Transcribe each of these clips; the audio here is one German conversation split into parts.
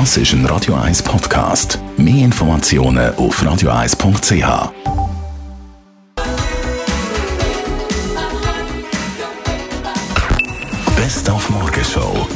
Das ist ein Radio 1 Podcast. Mehr Informationen auf radio1.ch. Best auf Morgenshow.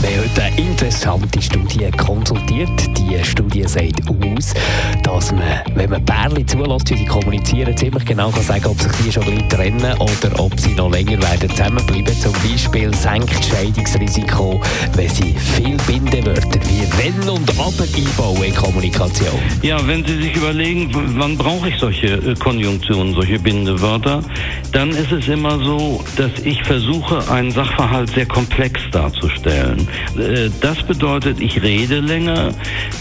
Wir haben heute eine interessante Studie konsultiert. Die Studie sagt aus, dass man, wenn man Pärchen zulässt, wie sie kommunizieren, ziemlich genau kann sagen, ob sich die schon gleich trennen oder ob sie noch länger werden zusammenbleiben. Zum Beispiel senkt Scheidungsrisiko, wenn sie viel Bindewörter wie wenn und aber einbauen in Kommunikation. Ja, wenn Sie sich überlegen, wann brauche ich solche äh, Konjunktionen, solche Bindewörter, dann ist es immer so, dass ich versuche, einen Sachverhalt sehr komplex darzustellen. Äh, Das bedeutet, ich rede länger,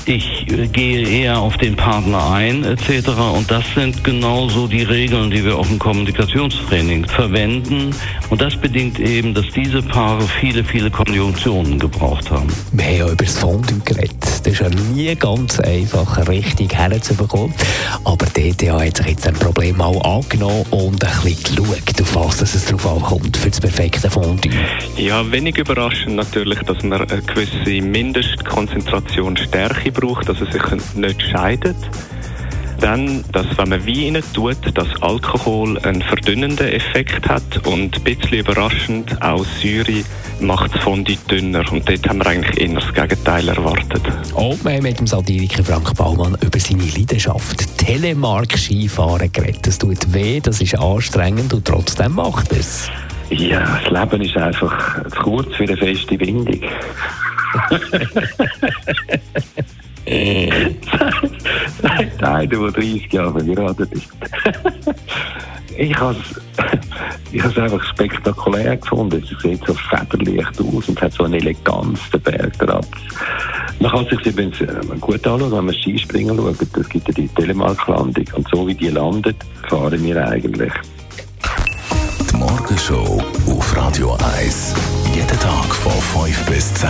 ich äh, gehe eher auf den Partner ein, etc. Und das sind genauso die Regeln, die wir auch im Kommunikationstraining verwenden. Und das bedingt eben, dass diese Paare viele, viele Konjunktionen gebraucht haben. Wir haben ja über das Fondue geredet. Das ist ja nie ganz einfach, richtig herzubekommen. Aber die ETH hat sich jetzt ein Problem mal angenommen und ein bisschen geschaut, auf was es darauf ankommt für das perfekte Fondue. Ja, wenig überraschend natürlich, dass man eine gewisse Mindestkonzentration Stärke braucht, dass es sich nicht scheidet. Dann, dass wenn man Wein rein tut, dass Alkohol einen verdünnenden Effekt hat und ein bisschen überraschend auch Säure macht das Fondue dünner und dort haben wir eigentlich eher das Gegenteil erwartet. Und wir haben mit dem Satiriker Frank Baumann über seine Leidenschaft Telemark-Skifahren geredet. Das tut weh, das ist anstrengend und trotzdem macht er es. Ja, das Leben ist einfach zu kurz für eine feste Bindung. Einer, der 30 Jahre verheiratet ist. ich habe es ich has einfach spektakulär gefunden. Es sieht so federleicht aus und hat so eine Eleganz, der Berg drauf. Man kann sich übrigens äh, gut anschauen, wenn man Skispringen schaut. Es gibt ja die Telemark-Landung. Und so wie die landet, fahren wir eigentlich. Die Morgenshow auf Radio 1. Jeden Tag von 5 bis 10.